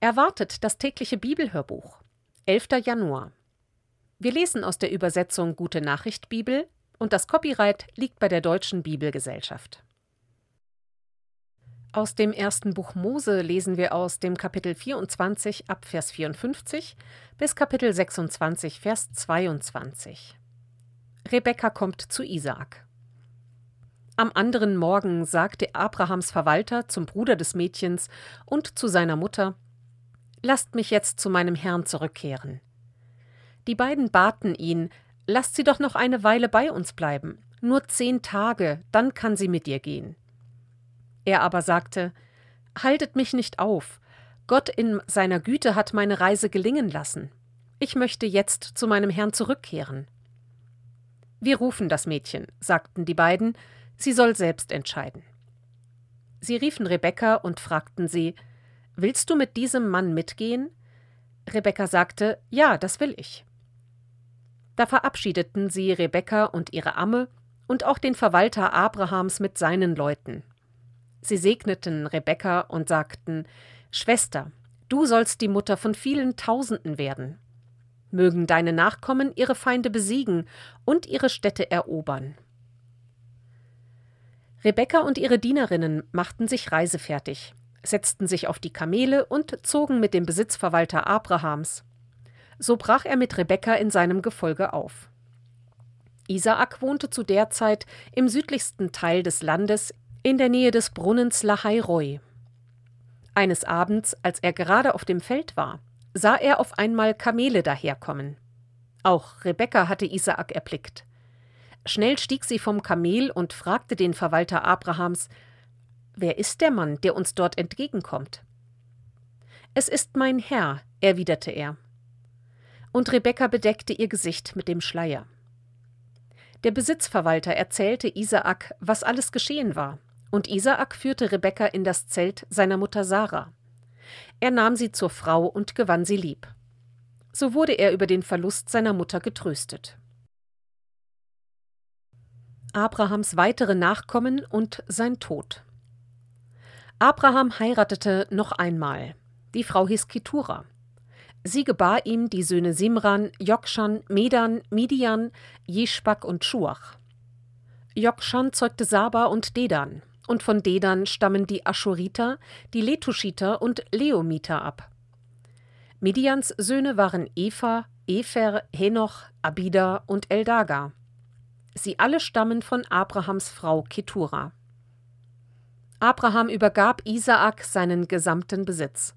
Erwartet das tägliche Bibelhörbuch. 11. Januar. Wir lesen aus der Übersetzung Gute Nachricht Bibel und das Copyright liegt bei der Deutschen Bibelgesellschaft. Aus dem ersten Buch Mose lesen wir aus dem Kapitel 24 ab Vers 54 bis Kapitel 26 Vers 22. Rebekka kommt zu Isaak. Am anderen Morgen sagte Abrahams Verwalter zum Bruder des Mädchens und zu seiner Mutter Lasst mich jetzt zu meinem Herrn zurückkehren. Die beiden baten ihn, lasst sie doch noch eine Weile bei uns bleiben, nur zehn Tage, dann kann sie mit dir gehen. Er aber sagte, Haltet mich nicht auf, Gott in seiner Güte hat meine Reise gelingen lassen. Ich möchte jetzt zu meinem Herrn zurückkehren. Wir rufen das Mädchen, sagten die beiden, sie soll selbst entscheiden. Sie riefen Rebekka und fragten sie, Willst du mit diesem Mann mitgehen? Rebekka sagte, Ja, das will ich. Da verabschiedeten sie Rebekka und ihre Amme und auch den Verwalter Abrahams mit seinen Leuten. Sie segneten Rebekka und sagten: Schwester, du sollst die Mutter von vielen Tausenden werden. Mögen deine Nachkommen ihre Feinde besiegen und ihre Städte erobern. Rebekka und ihre Dienerinnen machten sich reisefertig setzten sich auf die Kamele und zogen mit dem Besitzverwalter Abrahams. So brach er mit Rebekka in seinem Gefolge auf. Isaak wohnte zu der Zeit im südlichsten Teil des Landes in der Nähe des Brunnens Lahairoi. Eines Abends, als er gerade auf dem Feld war, sah er auf einmal Kamele daherkommen. Auch Rebekka hatte Isaak erblickt. Schnell stieg sie vom Kamel und fragte den Verwalter Abrahams, Wer ist der Mann, der uns dort entgegenkommt? Es ist mein Herr, erwiderte er. Und Rebekka bedeckte ihr Gesicht mit dem Schleier. Der Besitzverwalter erzählte Isaak, was alles geschehen war, und Isaak führte Rebekka in das Zelt seiner Mutter Sarah. Er nahm sie zur Frau und gewann sie lieb. So wurde er über den Verlust seiner Mutter getröstet. Abrahams weitere Nachkommen und sein Tod. Abraham heiratete noch einmal. Die Frau hieß Ketura. Sie gebar ihm die Söhne Simran, Jokshan, Medan, Midian, Jeschbak und Schuach. Jokshan zeugte Saba und Dedan, und von Dedan stammen die Aschuriter, die Letuschiter und Leomiter ab. Midians Söhne waren Eva, Efer, Henoch, Abida und Eldaga. Sie alle stammen von Abrahams Frau Ketura. Abraham übergab Isaak seinen gesamten Besitz.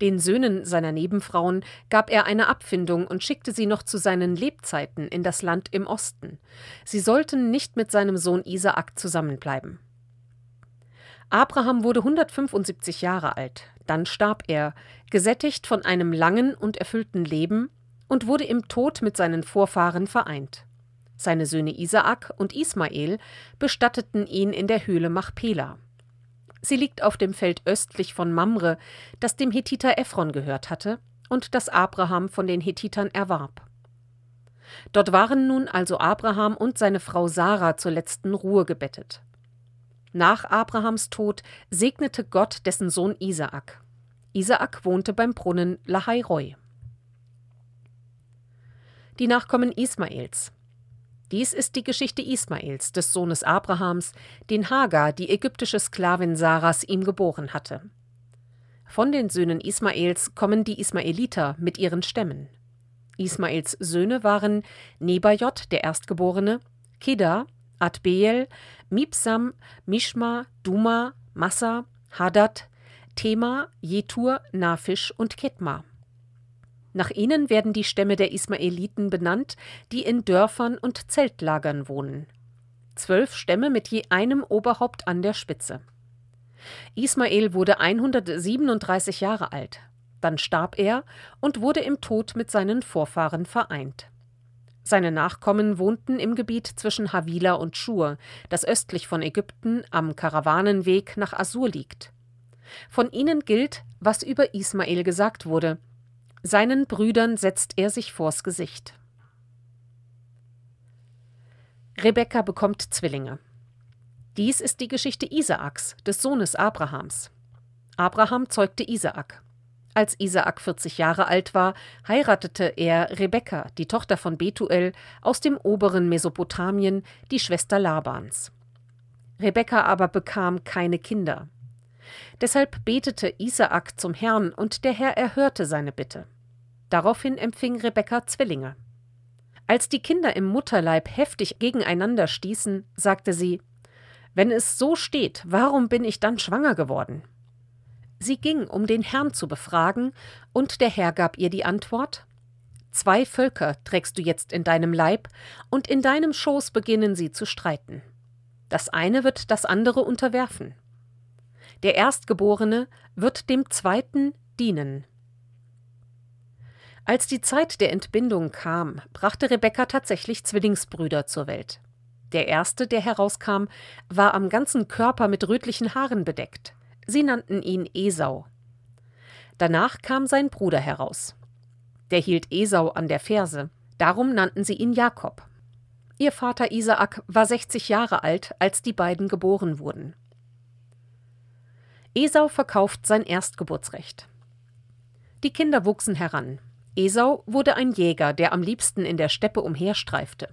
Den Söhnen seiner Nebenfrauen gab er eine Abfindung und schickte sie noch zu seinen Lebzeiten in das Land im Osten. Sie sollten nicht mit seinem Sohn Isaak zusammenbleiben. Abraham wurde 175 Jahre alt, dann starb er, gesättigt von einem langen und erfüllten Leben, und wurde im Tod mit seinen Vorfahren vereint. Seine Söhne Isaak und Ismael bestatteten ihn in der Höhle Machpela. Sie liegt auf dem Feld östlich von Mamre, das dem Hethiter Ephron gehört hatte und das Abraham von den Hethitern erwarb. Dort waren nun also Abraham und seine Frau Sarah zur letzten Ruhe gebettet. Nach Abrahams Tod segnete Gott dessen Sohn Isaak. Isaak wohnte beim Brunnen Lahairoi. Die Nachkommen Ismaels. Dies ist die Geschichte Ismaels, des Sohnes Abrahams, den Hagar, die ägyptische Sklavin Saras, ihm geboren hatte. Von den Söhnen Ismaels kommen die Ismaeliter mit ihren Stämmen. Ismaels Söhne waren Nebajot, der Erstgeborene, Keda, Adbeel, Mipsam, Mishma, Duma, Massa, Hadad, Tema, Jetur, Nafisch und Ketma. Nach ihnen werden die Stämme der Ismaeliten benannt, die in Dörfern und Zeltlagern wohnen. Zwölf Stämme mit je einem Oberhaupt an der Spitze. Ismael wurde 137 Jahre alt. Dann starb er und wurde im Tod mit seinen Vorfahren vereint. Seine Nachkommen wohnten im Gebiet zwischen Havila und Schur, das östlich von Ägypten am Karawanenweg nach Assur liegt. Von ihnen gilt, was über Ismael gesagt wurde – seinen Brüdern setzt er sich vors Gesicht. Rebekka bekommt Zwillinge. Dies ist die Geschichte Isaaks, des Sohnes Abrahams. Abraham zeugte Isaak. Als Isaak 40 Jahre alt war, heiratete er Rebekka, die Tochter von Betuel, aus dem oberen Mesopotamien, die Schwester Labans. Rebekka aber bekam keine Kinder. Deshalb betete Isaak zum Herrn, und der Herr erhörte seine Bitte. Daraufhin empfing Rebekka Zwillinge. Als die Kinder im Mutterleib heftig gegeneinander stießen, sagte sie Wenn es so steht, warum bin ich dann schwanger geworden? Sie ging, um den Herrn zu befragen, und der Herr gab ihr die Antwort Zwei Völker trägst du jetzt in deinem Leib, und in deinem Schoß beginnen sie zu streiten. Das eine wird das andere unterwerfen. Der Erstgeborene wird dem Zweiten dienen. Als die Zeit der Entbindung kam, brachte Rebekka tatsächlich Zwillingsbrüder zur Welt. Der erste, der herauskam, war am ganzen Körper mit rötlichen Haaren bedeckt. Sie nannten ihn Esau. Danach kam sein Bruder heraus. Der hielt Esau an der Ferse, darum nannten sie ihn Jakob. Ihr Vater Isaak war 60 Jahre alt, als die beiden geboren wurden. Esau verkauft sein Erstgeburtsrecht. Die Kinder wuchsen heran. Esau wurde ein Jäger, der am liebsten in der Steppe umherstreifte.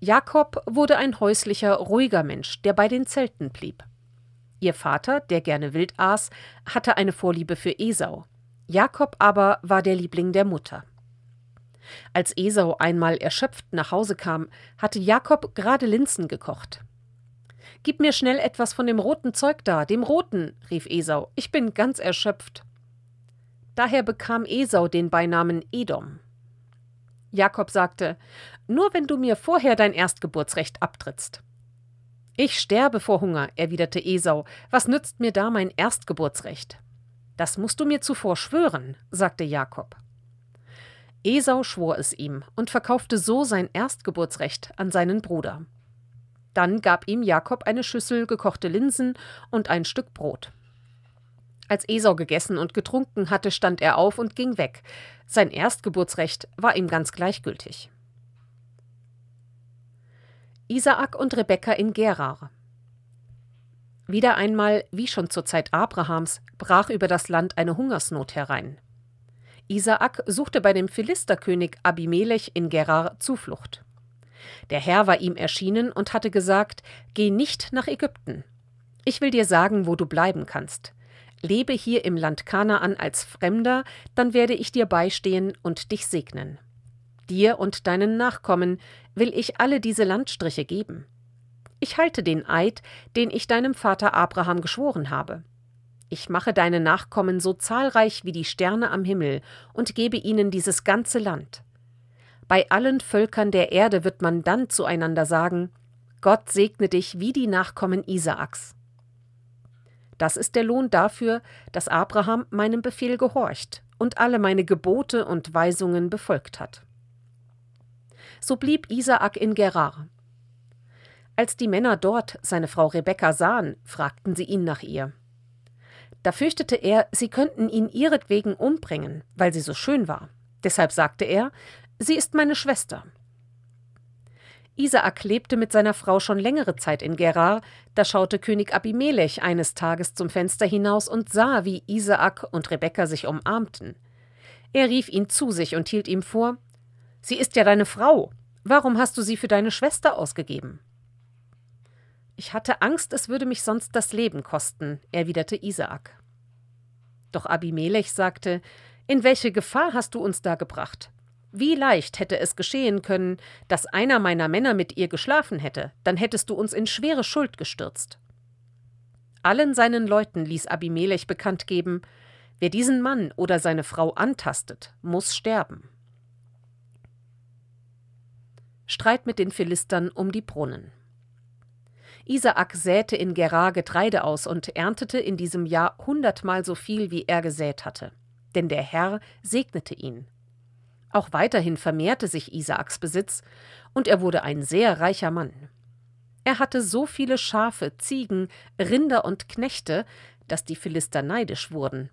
Jakob wurde ein häuslicher, ruhiger Mensch, der bei den Zelten blieb. Ihr Vater, der gerne wild aß, hatte eine Vorliebe für Esau. Jakob aber war der Liebling der Mutter. Als Esau einmal erschöpft nach Hause kam, hatte Jakob gerade Linsen gekocht. Gib mir schnell etwas von dem roten Zeug da, dem roten, rief Esau, ich bin ganz erschöpft. Daher bekam Esau den Beinamen Edom. Jakob sagte, Nur wenn du mir vorher dein Erstgeburtsrecht abtrittst. Ich sterbe vor Hunger, erwiderte Esau. Was nützt mir da mein Erstgeburtsrecht? Das musst du mir zuvor schwören, sagte Jakob. Esau schwor es ihm und verkaufte so sein Erstgeburtsrecht an seinen Bruder. Dann gab ihm Jakob eine Schüssel gekochte Linsen und ein Stück Brot. Als Esau gegessen und getrunken hatte, stand er auf und ging weg. Sein Erstgeburtsrecht war ihm ganz gleichgültig. Isaak und Rebekka in Gerar. Wieder einmal, wie schon zur Zeit Abrahams, brach über das Land eine Hungersnot herein. Isaak suchte bei dem Philisterkönig Abimelech in Gerar Zuflucht. Der Herr war ihm erschienen und hatte gesagt: Geh nicht nach Ägypten. Ich will dir sagen, wo du bleiben kannst. Lebe hier im Land Kanaan als Fremder, dann werde ich dir beistehen und dich segnen. Dir und deinen Nachkommen will ich alle diese Landstriche geben. Ich halte den Eid, den ich deinem Vater Abraham geschworen habe. Ich mache deine Nachkommen so zahlreich wie die Sterne am Himmel und gebe ihnen dieses ganze Land. Bei allen Völkern der Erde wird man dann zueinander sagen, Gott segne dich wie die Nachkommen Isaaks. Das ist der Lohn dafür, dass Abraham meinem Befehl gehorcht und alle meine Gebote und Weisungen befolgt hat. So blieb Isaak in Gerar. Als die Männer dort seine Frau Rebekka sahen, fragten sie ihn nach ihr. Da fürchtete er, sie könnten ihn ihretwegen umbringen, weil sie so schön war. Deshalb sagte er, sie ist meine Schwester. Isaak lebte mit seiner Frau schon längere Zeit in Gerar, da schaute König Abimelech eines Tages zum Fenster hinaus und sah, wie Isaak und Rebekka sich umarmten. Er rief ihn zu sich und hielt ihm vor Sie ist ja deine Frau. Warum hast du sie für deine Schwester ausgegeben? Ich hatte Angst, es würde mich sonst das Leben kosten, erwiderte Isaak. Doch Abimelech sagte: In welche Gefahr hast du uns da gebracht? Wie leicht hätte es geschehen können, dass einer meiner Männer mit ihr geschlafen hätte, dann hättest du uns in schwere Schuld gestürzt. Allen seinen Leuten ließ Abimelech bekannt geben, wer diesen Mann oder seine Frau antastet, muss sterben. Streit mit den Philistern um die Brunnen. Isaak säte in Gerar Getreide aus und erntete in diesem Jahr hundertmal so viel, wie er gesät hatte. Denn der Herr segnete ihn. Auch weiterhin vermehrte sich Isaaks Besitz, und er wurde ein sehr reicher Mann. Er hatte so viele Schafe, Ziegen, Rinder und Knechte, dass die Philister neidisch wurden.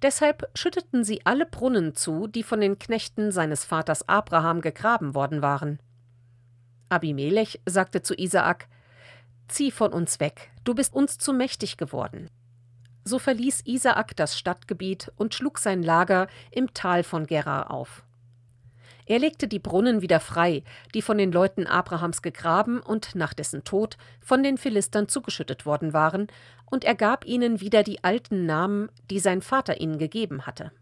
Deshalb schütteten sie alle Brunnen zu, die von den Knechten seines Vaters Abraham gegraben worden waren. Abimelech sagte zu Isaak: Zieh von uns weg, du bist uns zu mächtig geworden. So verließ Isaak das Stadtgebiet und schlug sein Lager im Tal von Gerar auf. Er legte die Brunnen wieder frei, die von den Leuten Abrahams gegraben und nach dessen Tod von den Philistern zugeschüttet worden waren, und er gab ihnen wieder die alten Namen, die sein Vater ihnen gegeben hatte.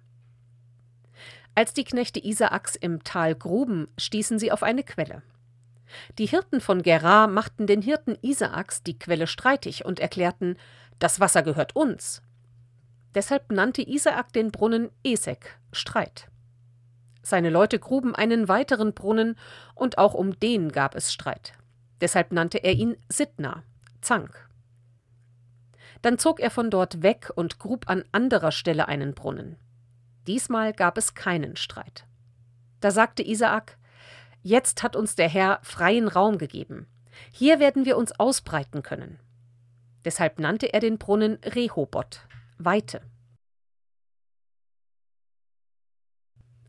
Als die Knechte Isaaks im Tal gruben, stießen sie auf eine Quelle. Die Hirten von Gerar machten den Hirten Isaaks die Quelle streitig und erklärten, das Wasser gehört uns. Deshalb nannte Isaak den Brunnen Esek, Streit. Seine Leute gruben einen weiteren Brunnen, und auch um den gab es Streit. Deshalb nannte er ihn Sidna, Zank. Dann zog er von dort weg und grub an anderer Stelle einen Brunnen. Diesmal gab es keinen Streit. Da sagte Isaak: Jetzt hat uns der Herr freien Raum gegeben. Hier werden wir uns ausbreiten können. Deshalb nannte er den Brunnen Rehobot, Weite.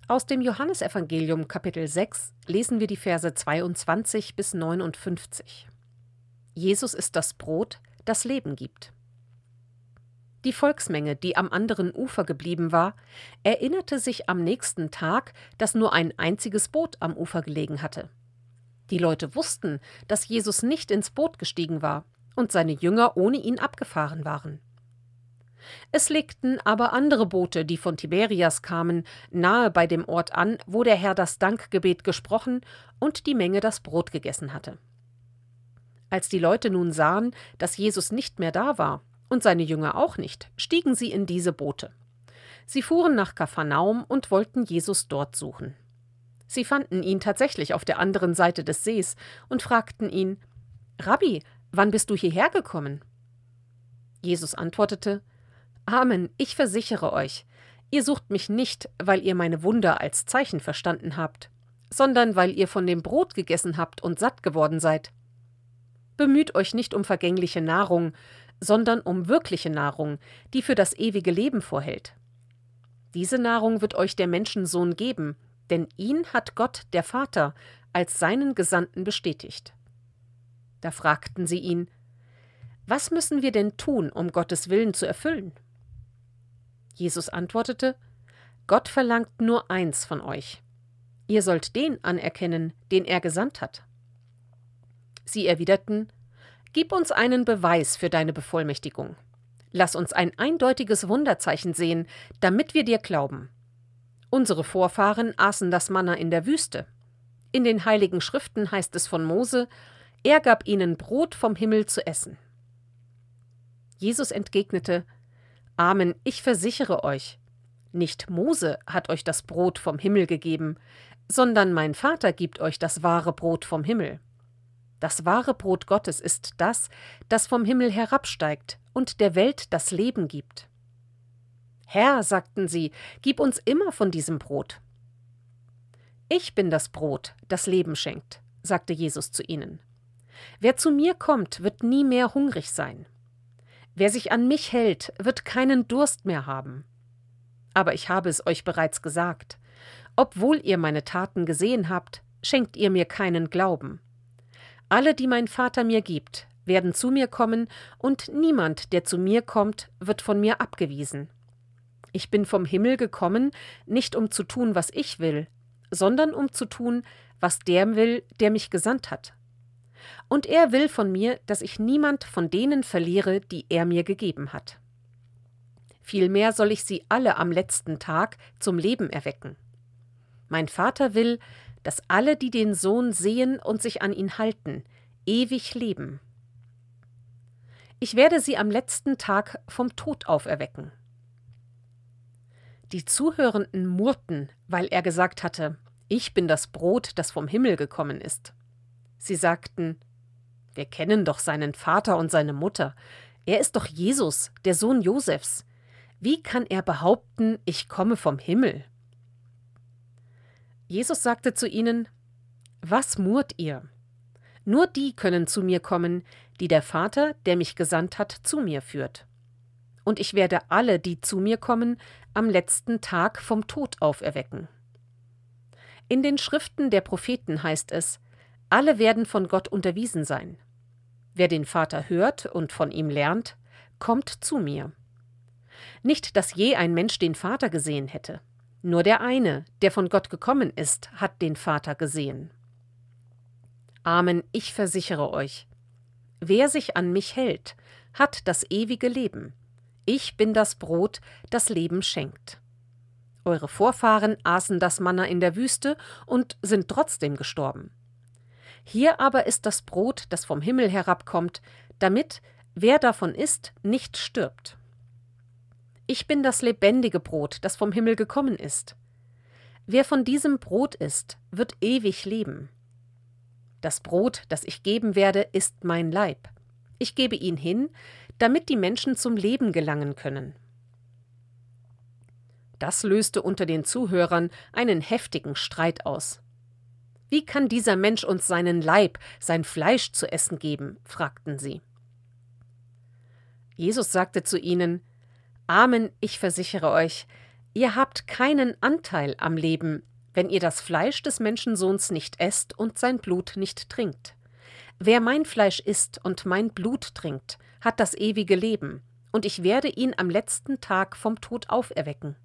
Aus dem Johannesevangelium Kapitel 6 lesen wir die Verse 22 bis 59. Jesus ist das Brot, das Leben gibt. Die Volksmenge, die am anderen Ufer geblieben war, erinnerte sich am nächsten Tag, dass nur ein einziges Boot am Ufer gelegen hatte. Die Leute wussten, dass Jesus nicht ins Boot gestiegen war und seine Jünger ohne ihn abgefahren waren. Es legten aber andere Boote, die von Tiberias kamen, nahe bei dem Ort an, wo der Herr das Dankgebet gesprochen und die Menge das Brot gegessen hatte. Als die Leute nun sahen, dass Jesus nicht mehr da war und seine Jünger auch nicht, stiegen sie in diese Boote. Sie fuhren nach Kapharnaum und wollten Jesus dort suchen. Sie fanden ihn tatsächlich auf der anderen Seite des Sees und fragten ihn: Rabbi, wann bist du hierher gekommen? Jesus antwortete: Amen, ich versichere euch, ihr sucht mich nicht, weil ihr meine Wunder als Zeichen verstanden habt, sondern weil ihr von dem Brot gegessen habt und satt geworden seid. Bemüht euch nicht um vergängliche Nahrung, sondern um wirkliche Nahrung, die für das ewige Leben vorhält. Diese Nahrung wird euch der Menschensohn geben, denn ihn hat Gott, der Vater, als seinen Gesandten bestätigt. Da fragten sie ihn, Was müssen wir denn tun, um Gottes Willen zu erfüllen? Jesus antwortete Gott verlangt nur eins von euch. Ihr sollt den anerkennen, den er gesandt hat. Sie erwiderten Gib uns einen Beweis für deine Bevollmächtigung. Lass uns ein eindeutiges Wunderzeichen sehen, damit wir dir glauben. Unsere Vorfahren aßen das Manna in der Wüste. In den heiligen Schriften heißt es von Mose, er gab ihnen Brot vom Himmel zu essen. Jesus entgegnete, Amen, ich versichere euch, nicht Mose hat euch das Brot vom Himmel gegeben, sondern mein Vater gibt euch das wahre Brot vom Himmel. Das wahre Brot Gottes ist das, das vom Himmel herabsteigt und der Welt das Leben gibt. Herr, sagten sie, gib uns immer von diesem Brot. Ich bin das Brot, das Leben schenkt, sagte Jesus zu ihnen. Wer zu mir kommt, wird nie mehr hungrig sein. Wer sich an mich hält, wird keinen Durst mehr haben. Aber ich habe es euch bereits gesagt. Obwohl ihr meine Taten gesehen habt, schenkt ihr mir keinen Glauben. Alle, die mein Vater mir gibt, werden zu mir kommen, und niemand, der zu mir kommt, wird von mir abgewiesen. Ich bin vom Himmel gekommen, nicht um zu tun, was ich will, sondern um zu tun, was der will, der mich gesandt hat. Und er will von mir, dass ich niemand von denen verliere, die er mir gegeben hat. Vielmehr soll ich sie alle am letzten Tag zum Leben erwecken. Mein Vater will, dass alle, die den Sohn sehen und sich an ihn halten, ewig leben. Ich werde sie am letzten Tag vom Tod auferwecken. Die Zuhörenden murrten, weil er gesagt hatte, ich bin das Brot, das vom Himmel gekommen ist. Sie sagten, wir kennen doch seinen Vater und seine Mutter. Er ist doch Jesus, der Sohn Josefs. Wie kann er behaupten, ich komme vom Himmel? Jesus sagte zu ihnen, Was murrt ihr? Nur die können zu mir kommen, die der Vater, der mich gesandt hat, zu mir führt. Und ich werde alle, die zu mir kommen, am letzten Tag vom Tod auferwecken. In den Schriften der Propheten heißt es, alle werden von Gott unterwiesen sein. Wer den Vater hört und von ihm lernt, kommt zu mir. Nicht, dass je ein Mensch den Vater gesehen hätte. Nur der eine, der von Gott gekommen ist, hat den Vater gesehen. Amen, ich versichere euch, wer sich an mich hält, hat das ewige Leben. Ich bin das Brot, das Leben schenkt. Eure Vorfahren aßen das Manna in der Wüste und sind trotzdem gestorben. Hier aber ist das Brot, das vom Himmel herabkommt, damit, wer davon isst, nicht stirbt. Ich bin das lebendige Brot, das vom Himmel gekommen ist. Wer von diesem Brot isst, wird ewig leben. Das Brot, das ich geben werde, ist mein Leib. Ich gebe ihn hin, damit die Menschen zum Leben gelangen können. Das löste unter den Zuhörern einen heftigen Streit aus. Wie kann dieser Mensch uns seinen Leib, sein Fleisch zu essen geben? fragten sie. Jesus sagte zu ihnen Amen, ich versichere euch, ihr habt keinen Anteil am Leben, wenn ihr das Fleisch des Menschensohns nicht esst und sein Blut nicht trinkt. Wer mein Fleisch isst und mein Blut trinkt, hat das ewige Leben, und ich werde ihn am letzten Tag vom Tod auferwecken.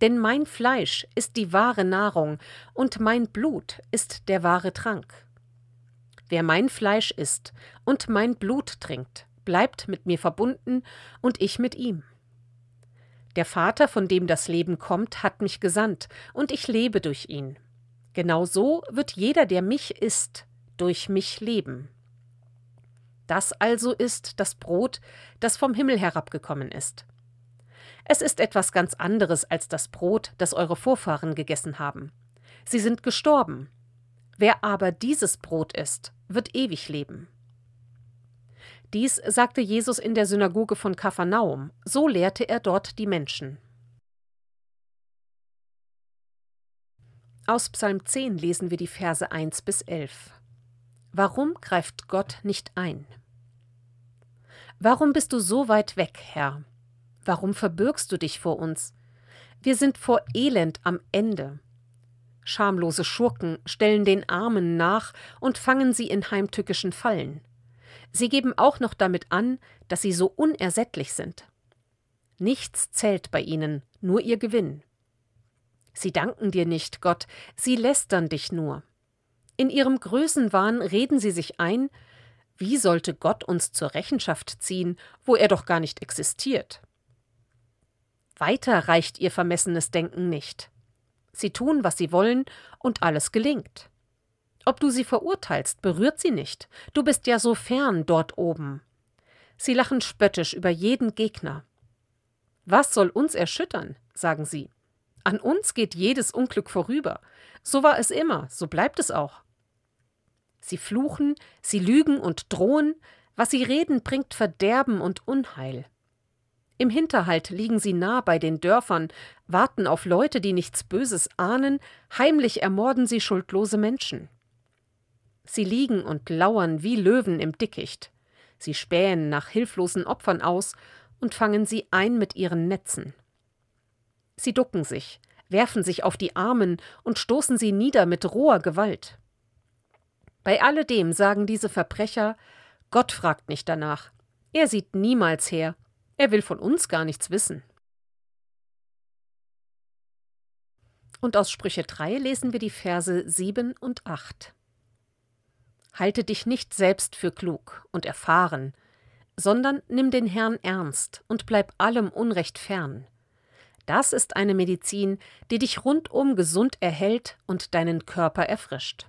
Denn mein Fleisch ist die wahre Nahrung, und mein Blut ist der wahre Trank. Wer mein Fleisch isst und mein Blut trinkt, bleibt mit mir verbunden und ich mit ihm. Der Vater, von dem das Leben kommt, hat mich gesandt, und ich lebe durch ihn. Genau so wird jeder, der mich isst, durch mich leben. Das also ist das Brot, das vom Himmel herabgekommen ist. Es ist etwas ganz anderes als das Brot, das eure Vorfahren gegessen haben. Sie sind gestorben. Wer aber dieses Brot isst, wird ewig leben. Dies sagte Jesus in der Synagoge von Kapharnaum, so lehrte er dort die Menschen. Aus Psalm 10 lesen wir die Verse 1 bis 11. Warum greift Gott nicht ein? Warum bist du so weit weg, Herr? Warum verbirgst du dich vor uns? Wir sind vor Elend am Ende. Schamlose Schurken stellen den Armen nach und fangen sie in heimtückischen Fallen. Sie geben auch noch damit an, dass sie so unersättlich sind. Nichts zählt bei ihnen, nur ihr Gewinn. Sie danken dir nicht, Gott, sie lästern dich nur. In ihrem Größenwahn reden sie sich ein, wie sollte Gott uns zur Rechenschaft ziehen, wo er doch gar nicht existiert? Weiter reicht ihr vermessenes Denken nicht. Sie tun, was sie wollen, und alles gelingt. Ob du sie verurteilst, berührt sie nicht. Du bist ja so fern dort oben. Sie lachen spöttisch über jeden Gegner. Was soll uns erschüttern? sagen sie. An uns geht jedes Unglück vorüber. So war es immer, so bleibt es auch. Sie fluchen, sie lügen und drohen, was sie reden, bringt Verderben und Unheil. Im Hinterhalt liegen sie nah bei den Dörfern, warten auf Leute, die nichts Böses ahnen, heimlich ermorden sie schuldlose Menschen. Sie liegen und lauern wie Löwen im Dickicht. Sie spähen nach hilflosen Opfern aus und fangen sie ein mit ihren Netzen. Sie ducken sich, werfen sich auf die Armen und stoßen sie nieder mit roher Gewalt. Bei alledem sagen diese Verbrecher, Gott fragt nicht danach. Er sieht niemals her. Er will von uns gar nichts wissen. Und aus Sprüche 3 lesen wir die Verse 7 und 8. Halte dich nicht selbst für klug und erfahren, sondern nimm den Herrn ernst und bleib allem Unrecht fern. Das ist eine Medizin, die dich rundum gesund erhält und deinen Körper erfrischt.